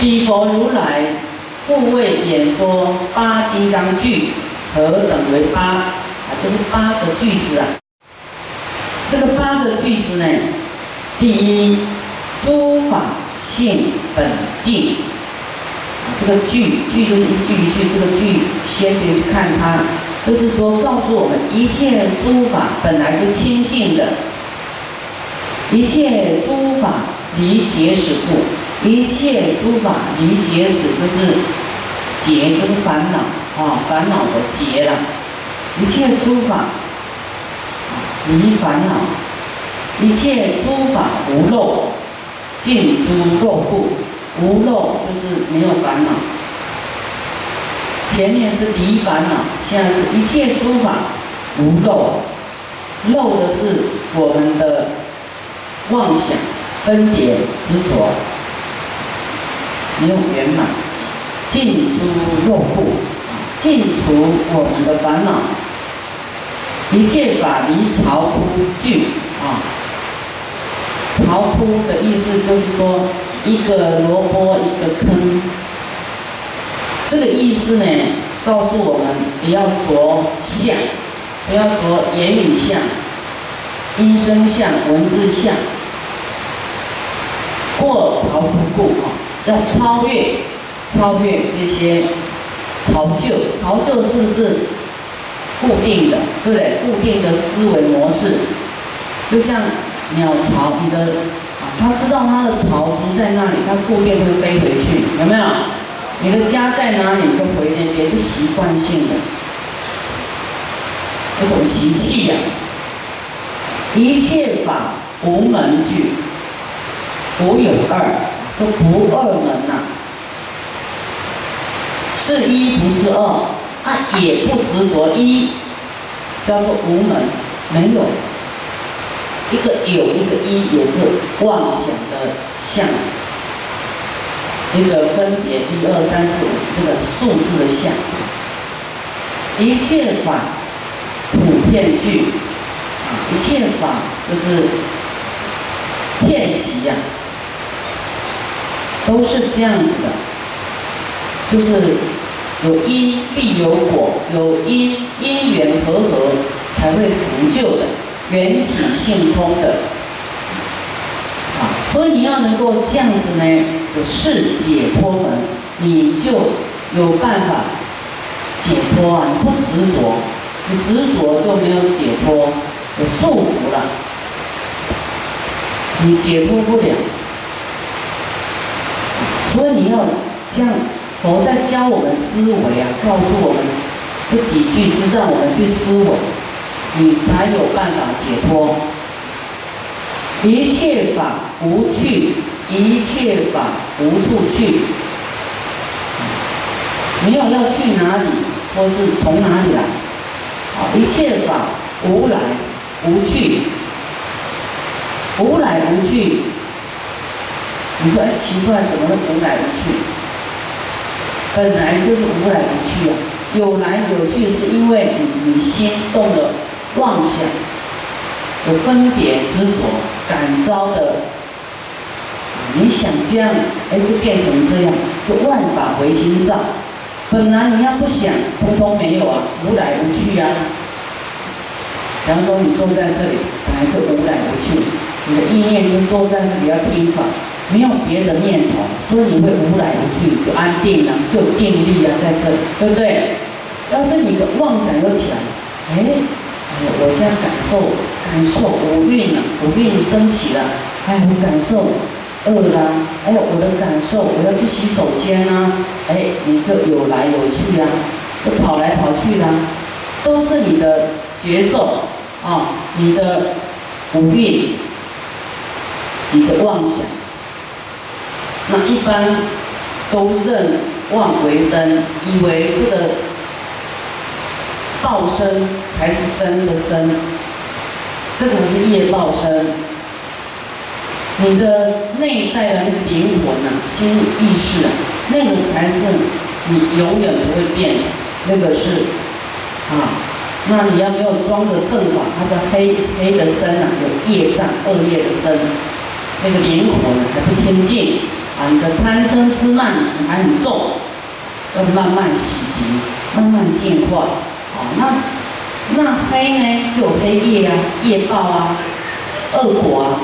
彼佛如来复为演说八金刚句，何等为八？啊，就是八个句子啊。这个八个句子呢，第一，诸法性本净。这个句句就是一句一句，这个句先别去看它，就是说告诉我们，一切诸法本来就清净的，一切诸法离结使故，一切诸法离结使就是结，就是烦恼啊，烦恼的结了，一切诸法离烦恼，一切诸法无漏，尽诸漏故。无漏就是没有烦恼，前面是离烦恼，现在是一切诸法无漏，漏的是我们的妄想、分别、执着，没有圆满，尽诸漏故，尽除我们的烦恼，一切法离巢窟具啊，巢窟的意思就是说。一个萝卜一个坑，这个意思呢，告诉我们不要着相，不要着言语相、音声相、文字相，过朝不顾啊，要超越，超越这些潮旧，潮旧是不是固定的？对不对？固定的思维模式，就像鸟巢，你的。啊，它知道它的巢住在那里，它固定会飞回去，有没有？你的家在哪里，就回那边，是习惯性的，一种习气呀。一切法无门具，无有二，就不二门呐。是一不是二，他也不执着一，叫做无门，没有。一个有，一个一，也是妄想的相。一个分别，一二三四五，这个数字的相。一切法普遍具，一切法就是遍集呀，都是这样子的，就是有因必有果，有因因缘和合才会成就的。缘起性空的，啊，所以你要能够这样子呢，是解脱门，你就有办法解脱啊！你不执着，你执着就没有解脱，有束缚了，你解脱不了。所以你要这样，佛在教我们思维啊，告诉我们这几句是让我们去思维。你才有办法解脱。一切法无去，一切法无处去。没有要去哪里，或是从哪里来。啊，一切法无来无去，无来无去。你说哎，奇怪，怎么会无来无去？本来就是无来无去啊。有来有去，是因为你你心动了。妄想，有分别执着感召的，你想这样，哎，就变成这样，就万法唯心造。本来你要不想，通通没有啊，无来无去呀。比方说你坐在这里，本来就无来无去，你的意念就坐在这里要听法，没有别的念头，所以你会无来无去，就安定了，就定力啊，在这里，对不对？要是你的妄想又起来，哎。我现在感受，感受五蕴了，五蕴升起了，哎，我感受饿了，哎，我的感受，我要去洗手间啊，哎，你就有来有去呀，就跑来跑去的，都是你的觉受啊，你的五蕴，你的妄想，那一般都认妄为真，以为这个。报身才是真的身，这个是业报身。你的内在的那个灵魂啊，心意识啊，那个才是你永远不会变的。那个是啊，那你要没有装的正法，它是黑黑的身啊，有业障恶业的身，那个灵魂还不清净你的贪嗔痴慢还很重，要慢慢洗涤，慢慢净化。好，那那黑呢，就有黑业啊，业报啊，恶果啊，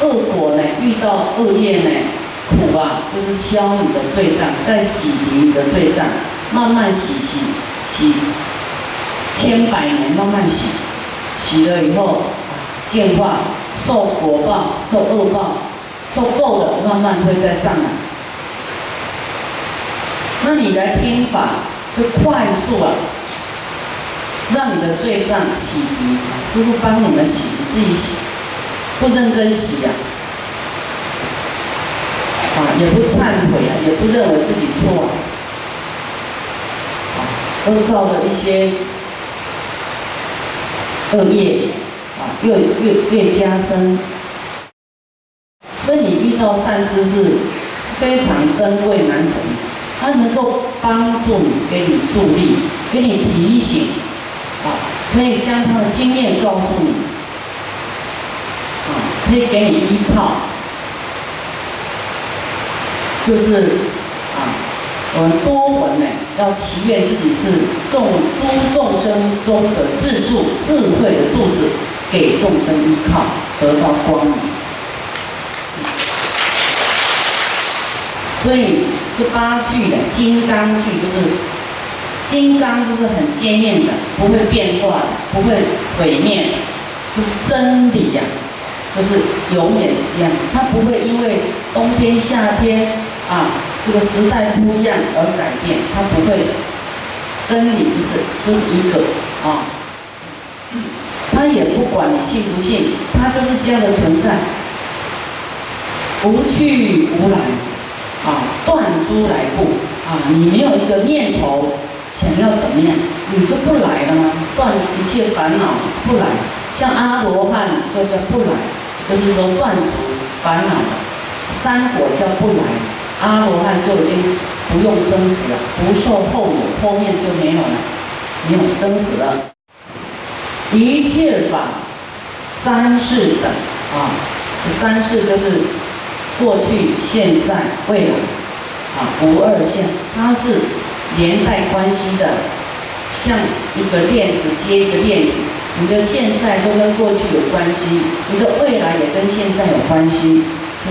恶果呢，遇到恶业呢，苦啊，就是消你的罪障，再洗涤你的罪障，慢慢洗洗洗，千百年慢慢洗，洗了以后净化。受果报，受恶报，受够了，慢慢会再上来。那你来听法是快速啊，让你的罪障洗涤。师傅帮你们洗，自己洗，不认真洗啊，啊，也不忏悔啊，也不认为自己错啊，啊，都造了一些恶业啊。越越越加深，所以你遇到善知识非常珍贵难得，他能够帮助你，给你助力，给你提醒，啊，可以将他的经验告诉你，啊，可以给你依靠，就是啊，我们多闻呢，要祈愿自己是众诸众生中的智助、智慧的柱子。给众生依靠，得到光明。所以这八句的金刚句就是金刚，就是很坚硬的，不会变化的，不会毁灭，就是真理呀，就是永远是这样。它不会因为冬天夏天啊，这个时代不一样而改变，它不会。真理就是就是一个啊。他也不管你信不信，他就是这样的存在，无去无来，啊，断诸来故，啊，你没有一个念头想要怎么样，你就不来了吗？断一切烦恼不来，像阿罗汉就叫不来，就是说断除烦恼，三果叫不来，阿罗汉就已经不用生死了，不受后有，后面就没有了，没有生死了。一切法，三世等啊，三世就是过去、现在、未来啊，无二相，它是连带关系的，像一个链子接一个链子，你的现在都跟过去有关系，你的未来也跟现在有关系，是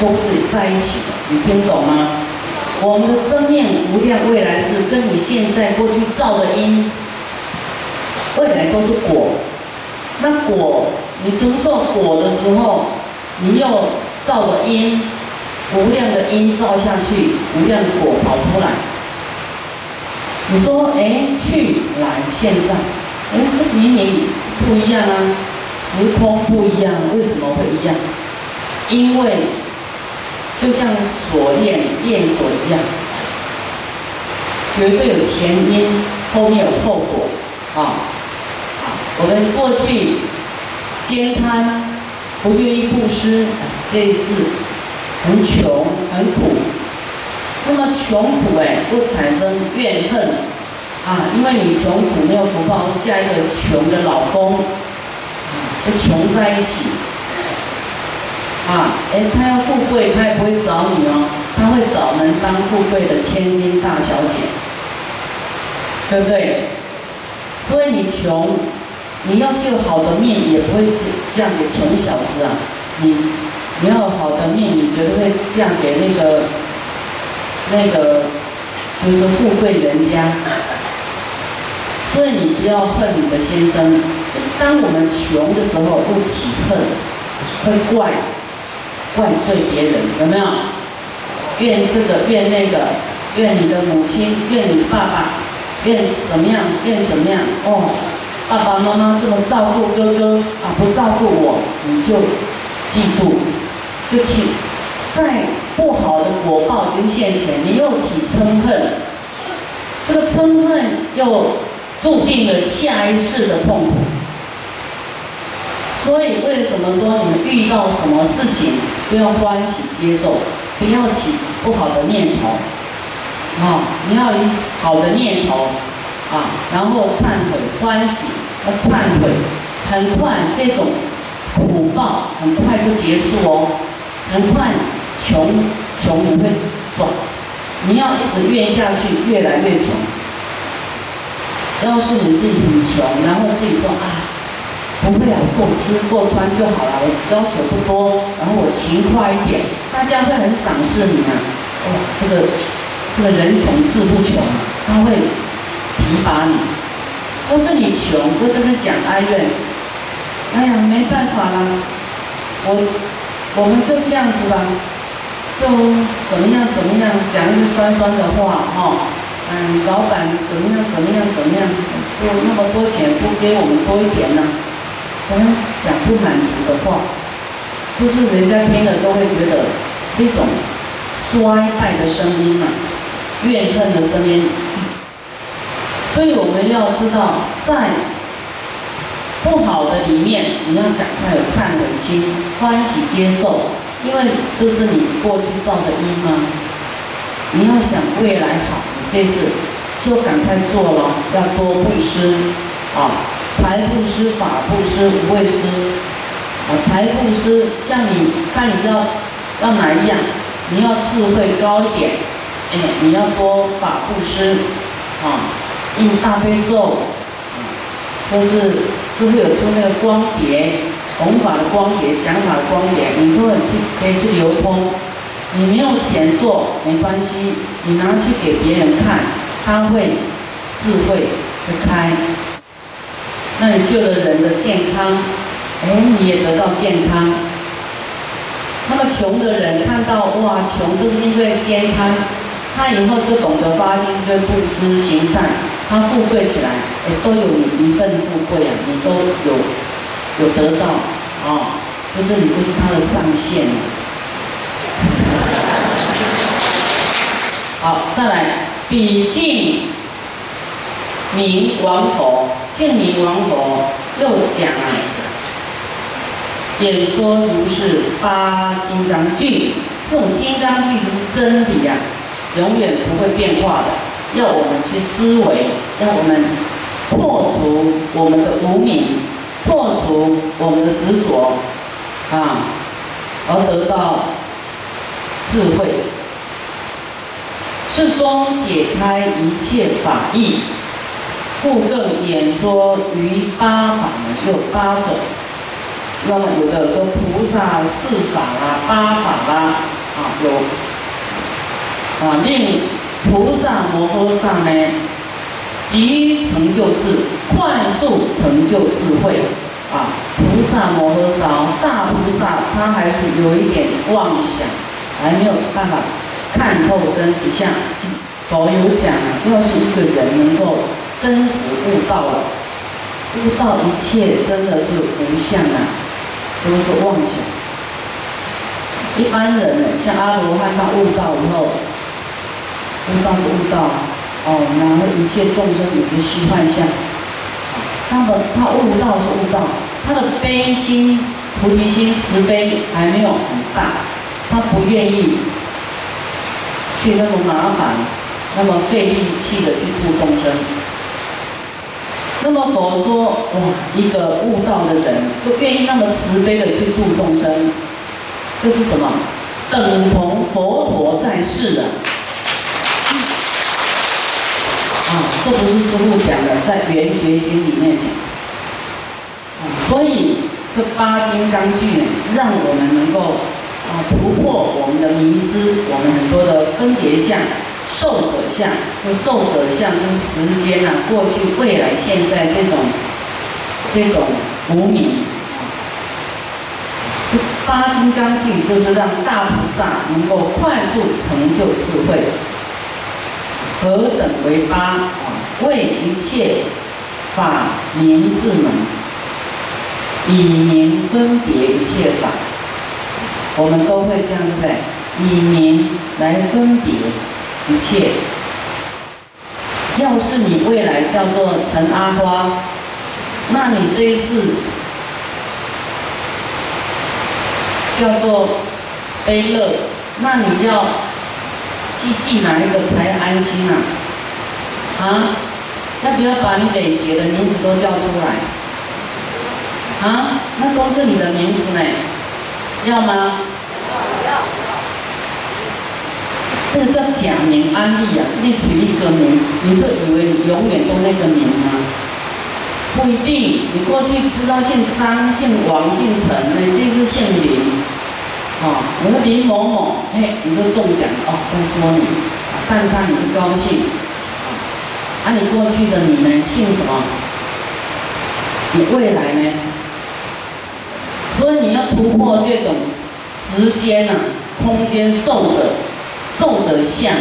都是在一起的，你听懂吗？我们的生命无量未来是跟你现在过去造的因。未来都是果，那果你承受果的时候，你又造了因，无量的因造下去，无量的果跑出来。你说，哎，去来现在，哎，这明明不一样啊，时空不一样，为什么会一样？因为就像锁链链锁一样，绝对有前因，后面有后果，啊。我们过去兼贪，不愿意布施，这一次很穷很苦。那么穷苦哎，会产生怨恨啊，因为你穷苦没有福报，嫁一个穷的老公，跟穷在一起啊，哎，他要富贵，他也不会找你哦，他会找能当富贵的千金大小姐，对不对？所以你穷。你要是有好的命，也不会嫁给穷小子啊！你你要有好的命，你绝对会嫁给那个那个就是富贵人家。所以你不要恨你的先生，就是当我们穷的时候，不起恨，会怪怪罪别人，有没有？怨这个怨那个，怨你的母亲，怨你爸爸，怨怎么样？怨怎么样？哦。爸爸妈妈这么照顾哥哥啊，不照顾我，你就嫉妒，就起在不好的果报已经现前，你又起嗔恨，这个嗔恨又注定了下一世的痛苦。所以为什么说你们遇到什么事情都要欢喜接受，不要起不好的念头，啊，你要好的念头。啊，然后忏悔、欢喜、要忏悔，很快这种苦报很快就结束哦，很快穷穷你会转，你要一直怨下去，越来越穷。要是你是很穷，然后自己说啊，不会啊，够吃够穿就好了，我要求不多，然后我勤快一点，大家会很赏识你啊。哇，这个这个人穷志不穷，他会提拔你。都是你穷，不这边讲哀怨，哎呀，没办法啦，我我们就这样子吧，就怎么样怎么样讲一个酸酸的话哈。嗯，老板怎么样？怎么样？怎么样？不那么多钱，不给我们多一点呢？怎么讲不满足的话，就是人家听了都会觉得是一种衰败的声音嘛，怨恨的声音。所以我们要知道，在不好的里面，你要赶快有忏悔心，欢喜接受，因为这是你过去造的因吗？你要想未来好。你这次就赶快做了，要多布施啊，财布施、法布施、无畏施啊。财布施，像你看你要要哪一样？你要智慧高一点，哎，你要多法布施啊，印大悲咒，或是是不是有出那个光碟，弘法的光碟、讲法的光碟，你都很去可以去流通。你没有钱做没关系，你拿去给别人看，他会智慧会开，那你救了人的健康，哎，你也得到健康。那么穷的人看到哇，穷就是因为健康，他以后就懂得发心，就布施行善，他富贵起来，哎，都有一份富贵啊，你都有有得到啊，就是你就是他的上限。好，再来比敬明王佛，敬明王佛又讲啊，演说如是八金刚句，这种金刚句就是真理呀，永远不会变化的，要我们去思维，要我们破除我们的无明，破除我们的执着啊，而得到智慧。是中解开一切法义，复更演说于八法呢，有八种。那么有的说菩萨四法啦，八法啦，啊有啊令菩萨摩诃萨呢，即成就智，快速成就智慧啊。菩萨摩诃萨，大菩萨他还是有一点妄想，还没有办法。看透真实相，佛有讲啊，要是一个人能够真实悟到了，悟到一切真的是无相啊，都是妄想。一般人呢，像阿罗汉，他悟到以后，悟道就悟道，哦，然后一切众生也是虚幻相。他们他悟道是悟道，他的悲心、菩提心、慈悲还没有很大，他不愿意。去那么麻烦，那么费力气的去度众生。那么佛说，哇，一个悟道的人，都愿意那么慈悲的去度众生，这是什么？等同佛陀在世的。这不是师父讲的，在《圆觉经》里面讲。所以这八金刚句呢，让我们能够。啊，突破我们的迷失，我们很多的分别相、受者相，就受者相就是时间啊，过去、未来、现在这种这种无明。这八金刚句就是让大菩萨能够快速成就智慧。何等为八？为一切法名智门，以名分别一切法。我们都会这样，对不对？以名来分别一切。要是你未来叫做陈阿花，那你这一世叫做悲乐，那你要记记哪一个才安心啊？啊？要不要把你累劫的名字都叫出来？啊？那都是你的名字呢。要吗？要要。那个叫假名安利啊，你取一个名，你就以为你永远都那个名吗？不一定，你过去不知道姓张、姓王、姓陈，你这是姓林，哦，我说林某某，嘿，你就中奖哦，在说你，赞叹你不高兴，啊，你过去的你呢，姓什么？你未来呢？所以你要突破这种时间呐、空间受者、受者相，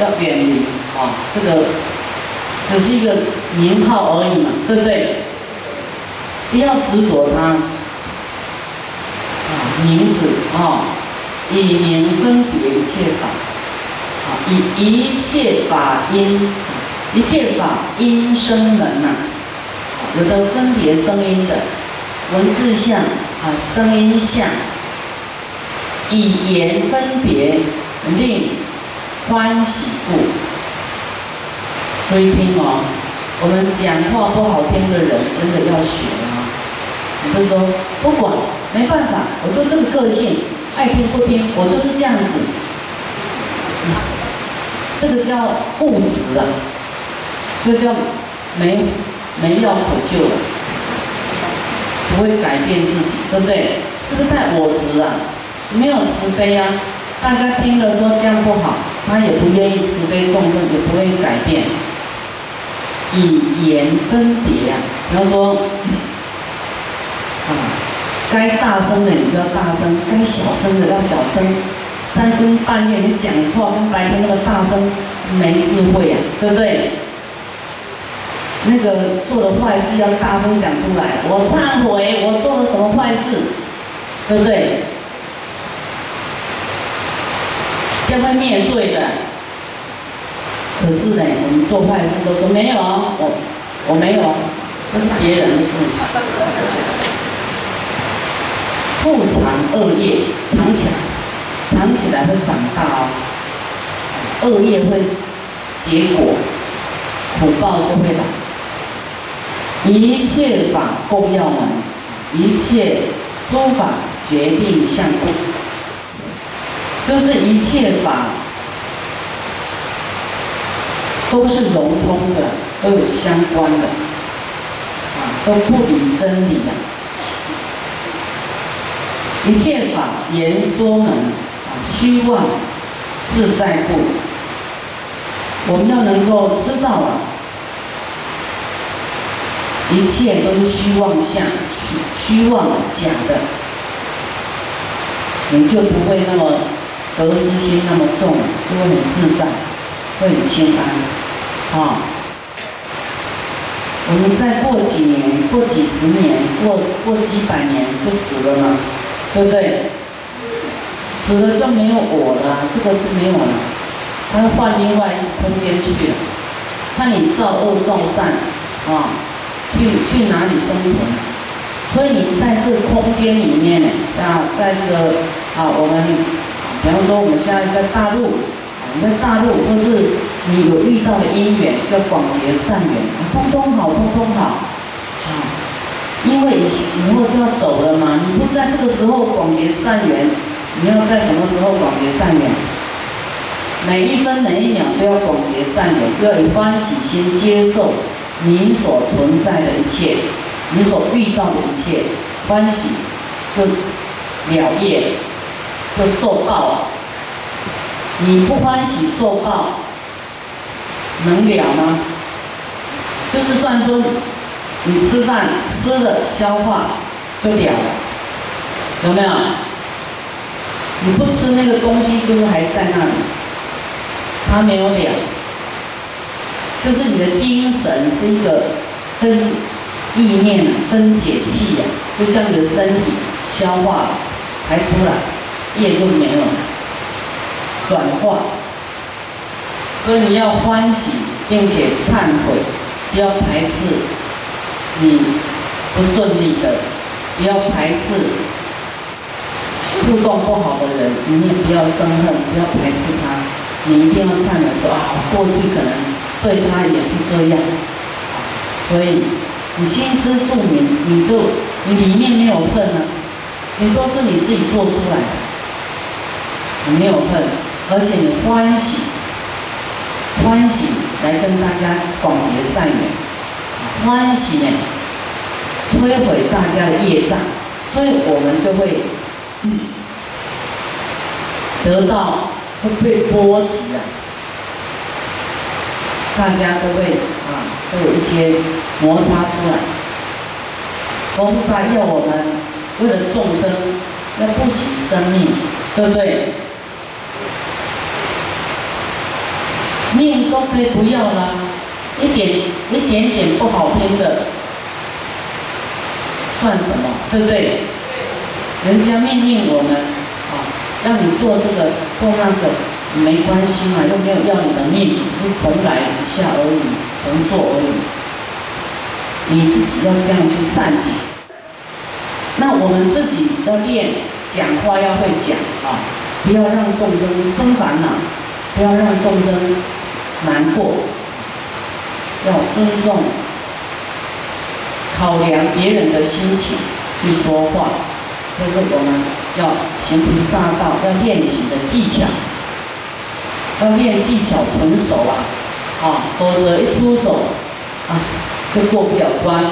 要远离啊，这个。只是一个名号而已嘛，对不对？不要执着它，啊，名字啊，以名分别一切法，啊，以一切法因，一切法音声门呐，有的分别声音的文字相啊，声音相，以言分别令欢喜故。注意听哦，我们讲话不好听的人真的要学啊！你就说不管，没办法，我就这个个性，爱听不听，我就是这样子。这个叫固执啊，这叫没没药可救了，不会改变自己，对不对？是不是太我执啊？没有慈悲啊！大家听了说这样不好，他也不愿意慈悲众生，也不会改变。以言分别啊，比方说，啊，该大声的你就要大声，该小声的要小声。三更半夜你讲话跟白天那么大声，没智慧啊，对不对？那个做的坏事要大声讲出来，我忏悔，我做了什么坏事，对不对？将会灭罪的。可是呢，我们做坏事都说没有，我我没有，那是别人的事。复藏恶业，藏起来，藏起来会长大哦。恶业会结果，苦报就会来。一切法共要门，一切诸法决定相故，就是一切法。都是融通的，都有相关的，啊，都不离真理的。一切法言说门，啊，虚妄自在故。我们要能够知道啊，一切都是虚妄相，虚虚妄假的，你就不会那么得失心那么重，就会很自在，会很清安。啊，我们再过几年，过几十年，过过几百年就死了嘛，对不对？死了就没有我了，这个就没有了，他要换另外一空间去了。看你造恶造善，啊，去去哪里生存？所以你在这个空间里面啊，在这个啊，我们比方说我们现在在大陆，你在大陆或是。你有遇到的因缘叫广结善缘，通通好，通通好，啊！因为以后就要走了嘛，你不在这个时候广结善缘，你要在什么时候广结善缘？每一分每一秒都要广结善缘，要以欢喜心接受你所存在的一切，你所遇到的一切，欢喜就了业，就受报。你不欢喜受报。能了吗？就是算说，你吃饭吃了消化就了了，有没有？你不吃那个东西，就是还在那里，它没有了。就是你的精神是一个分意念分解器呀，就像你的身体消化排出来，业就没有了，转化。所以你要欢喜，并且忏悔，不要排斥你不顺利的，不要排斥互动不好的人，你也不要生恨，不要排斥他，你一定要忏悔说啊，过去可能对他也是这样，所以你心知肚明，你就你里面没有恨呢，你都是你自己做出来的，你没有恨，而且你欢喜，欢喜来跟大家广结善缘，欢喜呢，摧毁大家的业障，所以我们就会嗯得到会被波及啊，大家都会啊，都有一些摩擦出来。菩萨要我们为了众生，要不惜生命，对不对？命都可以不要了，一点一点点不好听的，算什么？对不对？人家命令我们，啊，让你做这个做那个，没关系嘛，又没有要你的命，就重来一下而已，重做而已。你自己要这样去善解。那我们自己要练讲话要会讲啊，不要让众生生烦恼，不要让众生。难过，要尊重、考量别人的心情去说话，这是我们要行菩萨道要练习的技巧，要练技巧纯熟啊，啊，否则一出手啊就过不了关。